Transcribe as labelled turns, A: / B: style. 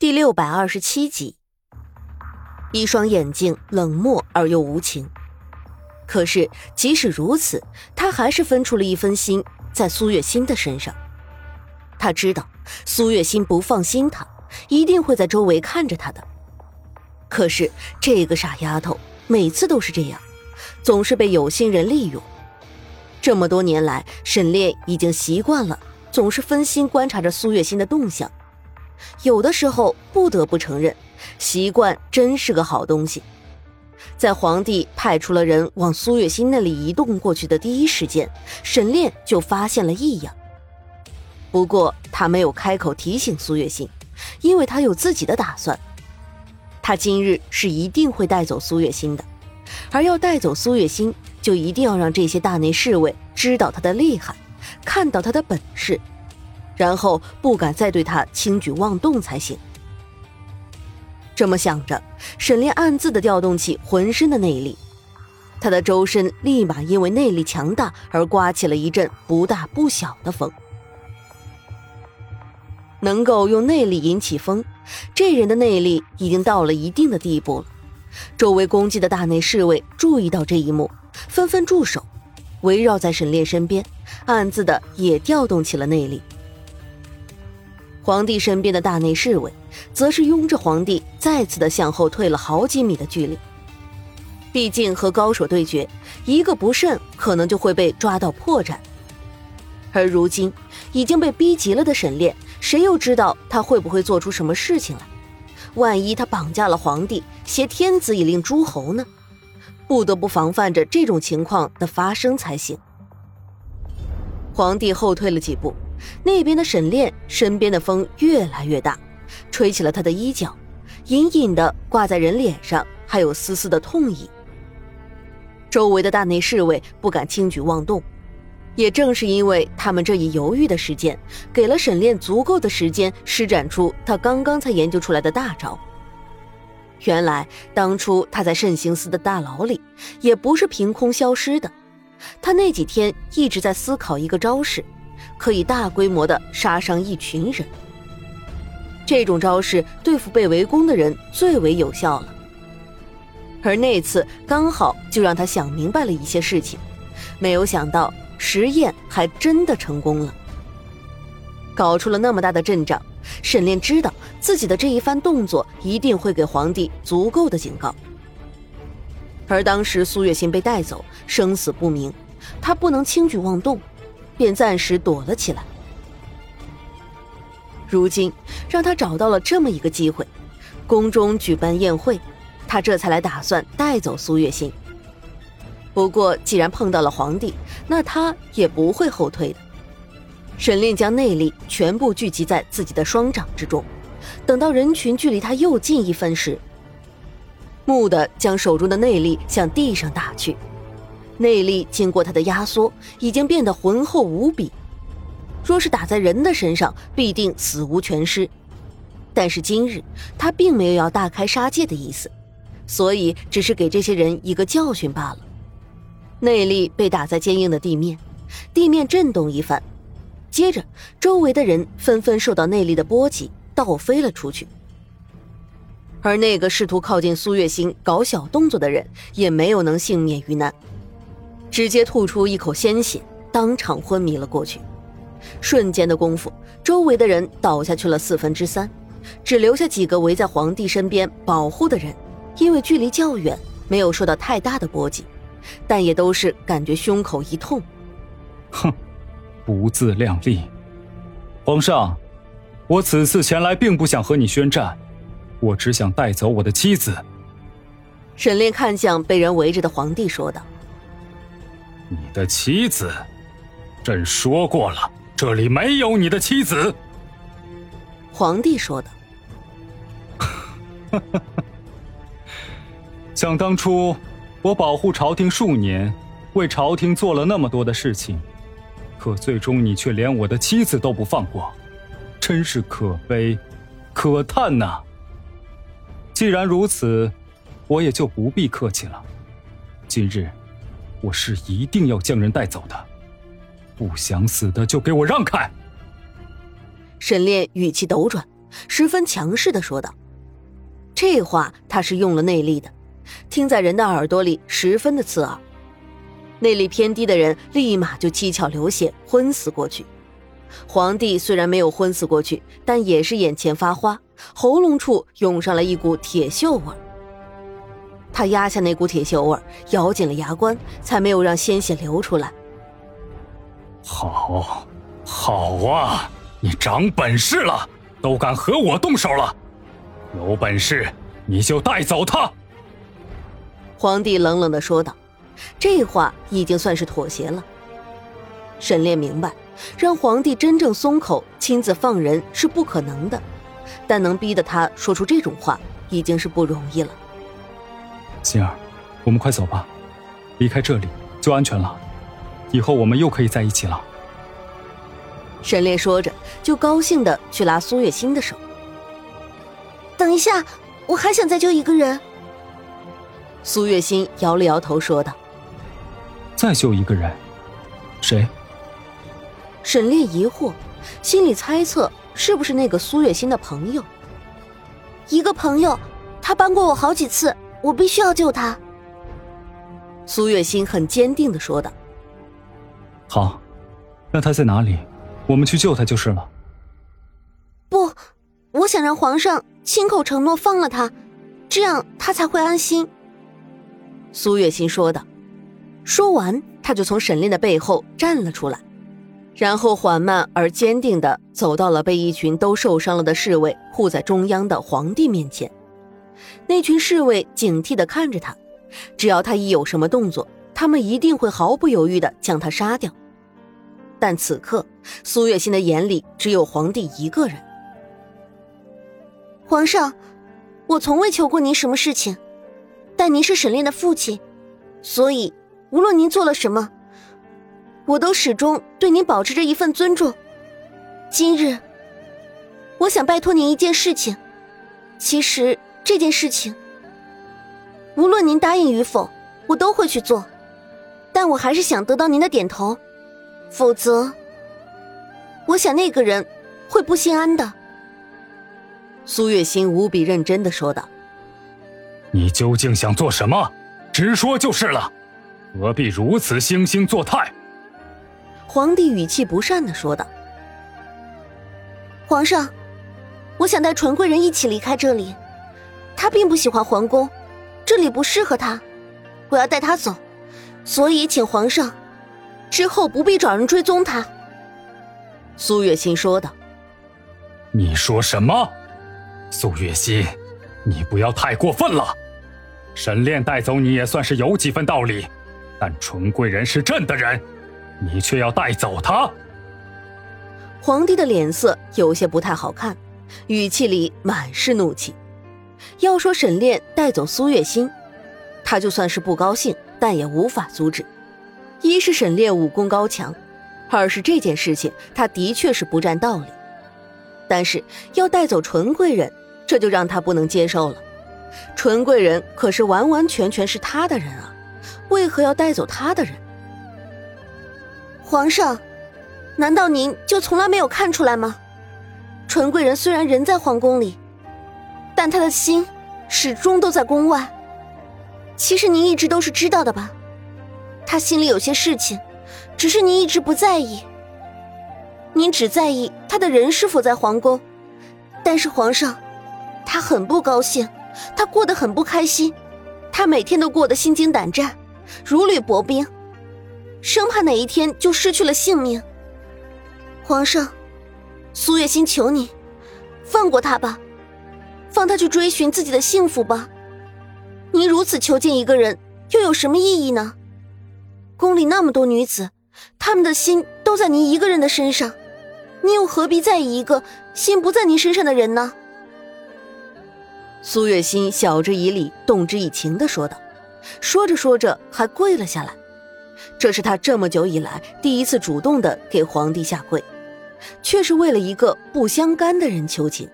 A: 第六百二十七集，一双眼睛冷漠而又无情。可是即使如此，他还是分出了一分心在苏月心的身上。他知道苏月心不放心他，一定会在周围看着他的。可是这个傻丫头每次都是这样，总是被有心人利用。这么多年来，沈炼已经习惯了，总是分心观察着苏月心的动向。有的时候不得不承认，习惯真是个好东西。在皇帝派出了人往苏月心那里移动过去的第一时间，沈炼就发现了异样。不过他没有开口提醒苏月心，因为他有自己的打算。他今日是一定会带走苏月心的，而要带走苏月心，就一定要让这些大内侍卫知道他的厉害，看到他的本事。然后不敢再对他轻举妄动才行。这么想着，沈炼暗自的调动起浑身的内力，他的周身立马因为内力强大而刮起了一阵不大不小的风。能够用内力引起风，这人的内力已经到了一定的地步了。周围攻击的大内侍卫注意到这一幕，纷纷驻守，围绕在沈炼身边，暗自的也调动起了内力。皇帝身边的大内侍卫，则是拥着皇帝再次的向后退了好几米的距离。毕竟和高手对决，一个不慎，可能就会被抓到破绽。而如今已经被逼急了的沈炼，谁又知道他会不会做出什么事情来？万一他绑架了皇帝，挟天子以令诸侯呢？不得不防范着这种情况的发生才行。皇帝后退了几步。那边的沈炼身边的风越来越大，吹起了他的衣角，隐隐的挂在人脸上，还有丝丝的痛意。周围的大内侍卫不敢轻举妄动，也正是因为他们这一犹豫的时间，给了沈炼足够的时间施展出他刚刚才研究出来的大招。原来当初他在慎刑司的大牢里，也不是凭空消失的，他那几天一直在思考一个招式。可以大规模的杀伤一群人，这种招式对付被围攻的人最为有效了。而那次刚好就让他想明白了一些事情，没有想到实验还真的成功了，搞出了那么大的阵仗。沈炼知道自己的这一番动作一定会给皇帝足够的警告。而当时苏月心被带走，生死不明，他不能轻举妄动。便暂时躲了起来。如今让他找到了这么一个机会，宫中举办宴会，他这才来打算带走苏月心。不过既然碰到了皇帝，那他也不会后退的。沈炼将内力全部聚集在自己的双掌之中，等到人群距离他又近一分时，蓦地将手中的内力向地上打去。内力经过他的压缩，已经变得浑厚无比。若是打在人的身上，必定死无全尸。但是今日他并没有要大开杀戒的意思，所以只是给这些人一个教训罢了。内力被打在坚硬的地面，地面震动一番，接着周围的人纷纷受到内力的波及，倒飞了出去。而那个试图靠近苏月心搞小动作的人，也没有能幸免于难。直接吐出一口鲜血，当场昏迷了过去。瞬间的功夫，周围的人倒下去了四分之三，只留下几个围在皇帝身边保护的人。因为距离较远，没有受到太大的波及，但也都是感觉胸口一痛。
B: 哼，不自量力！皇上，我此次前来并不想和你宣战，我只想带走我的妻子。
A: 沈炼看向被人围着的皇帝，说道。
B: 你的妻子，朕说过了，这里没有你的妻子。
A: 皇帝说的。
B: 想当初，我保护朝廷数年，为朝廷做了那么多的事情，可最终你却连我的妻子都不放过，真是可悲，可叹呐！既然如此，我也就不必客气了。今日。我是一定要将人带走的，不想死的就给我让开！
A: 沈炼语气陡转，十分强势的说道。这话他是用了内力的，听在人的耳朵里十分的刺耳。内力偏低的人立马就七窍流血，昏死过去。皇帝虽然没有昏死过去，但也是眼前发花，喉咙处涌上了一股铁锈味。他压下那股铁锈味，咬紧了牙关，才没有让鲜血流出来。
B: 好，好啊！你长本事了，都敢和我动手了。有本事你就带走他。
A: 皇帝冷冷的说道，这话已经算是妥协了。沈炼明白。让皇帝真正松口，亲自放人是不可能的，但能逼得他说出这种话，已经是不容易了。
B: 心儿，我们快走吧，离开这里就安全了，以后我们又可以在一起了。
A: 沈烈说着，就高兴的去拉苏月心的手。
C: 等一下，我还想再救一个人。
A: 苏月心摇了摇头，说道：“
B: 再救一个人，谁？”
A: 沈烈疑惑，心里猜测是不是那个苏月心的朋友。
C: 一个朋友，他帮过我好几次，我必须要救他。
A: 苏月心很坚定的说道：“
B: 好，那他在哪里？我们去救他就是了。”
C: 不，我想让皇上亲口承诺放了他，这样他才会安心。
A: 苏月心说道。说完，他就从沈炼的背后站了出来。然后缓慢而坚定的走到了被一群都受伤了的侍卫护在中央的皇帝面前。那群侍卫警惕地看着他，只要他一有什么动作，他们一定会毫不犹豫地将他杀掉。但此刻，苏月心的眼里只有皇帝一个人。
C: 皇上，我从未求过您什么事情，但您是沈炼的父亲，所以无论您做了什么。我都始终对您保持着一份尊重。今日，我想拜托您一件事情。其实这件事情，无论您答应与否，我都会去做。但我还是想得到您的点头，否则，我想那个人会不心安的。
A: 苏月心无比认真的说道：“
B: 你究竟想做什么？直说就是了，何必如此惺惺作态？”
A: 皇帝语气不善的说道：“
C: 皇上，我想带纯贵人一起离开这里。他并不喜欢皇宫，这里不适合他。我要带他走，所以请皇上之后不必找人追踪他。”
A: 苏月心说道：“
B: 你说什么？苏月心，你不要太过分了。沈炼带走你也算是有几分道理，但纯贵人是朕的人。”你却要带走他？
A: 皇帝的脸色有些不太好看，语气里满是怒气。要说沈炼带走苏月心，他就算是不高兴，但也无法阻止。一是沈炼武功高强，二是这件事情他的确是不占道理。但是要带走纯贵人，这就让他不能接受了。纯贵人可是完完全全是他的人啊，为何要带走他的人？
C: 皇上，难道您就从来没有看出来吗？纯贵人虽然人在皇宫里，但他的心始终都在宫外。其实您一直都是知道的吧？他心里有些事情，只是您一直不在意。您只在意他的人是否在皇宫，但是皇上，他很不高兴，他过得很不开心，他每天都过得心惊胆战，如履薄冰。生怕哪一天就失去了性命。皇上，苏月心求你，放过他吧，放他去追寻自己的幸福吧。您如此囚禁一个人，又有什么意义呢？宫里那么多女子，她们的心都在您一个人的身上，您又何必在意一个心不在您身上的人呢？
A: 苏月心晓之以理，动之以情的说道，说着说着还跪了下来。这是他这么久以来第一次主动的给皇帝下跪，却是为了一个不相干的人求情。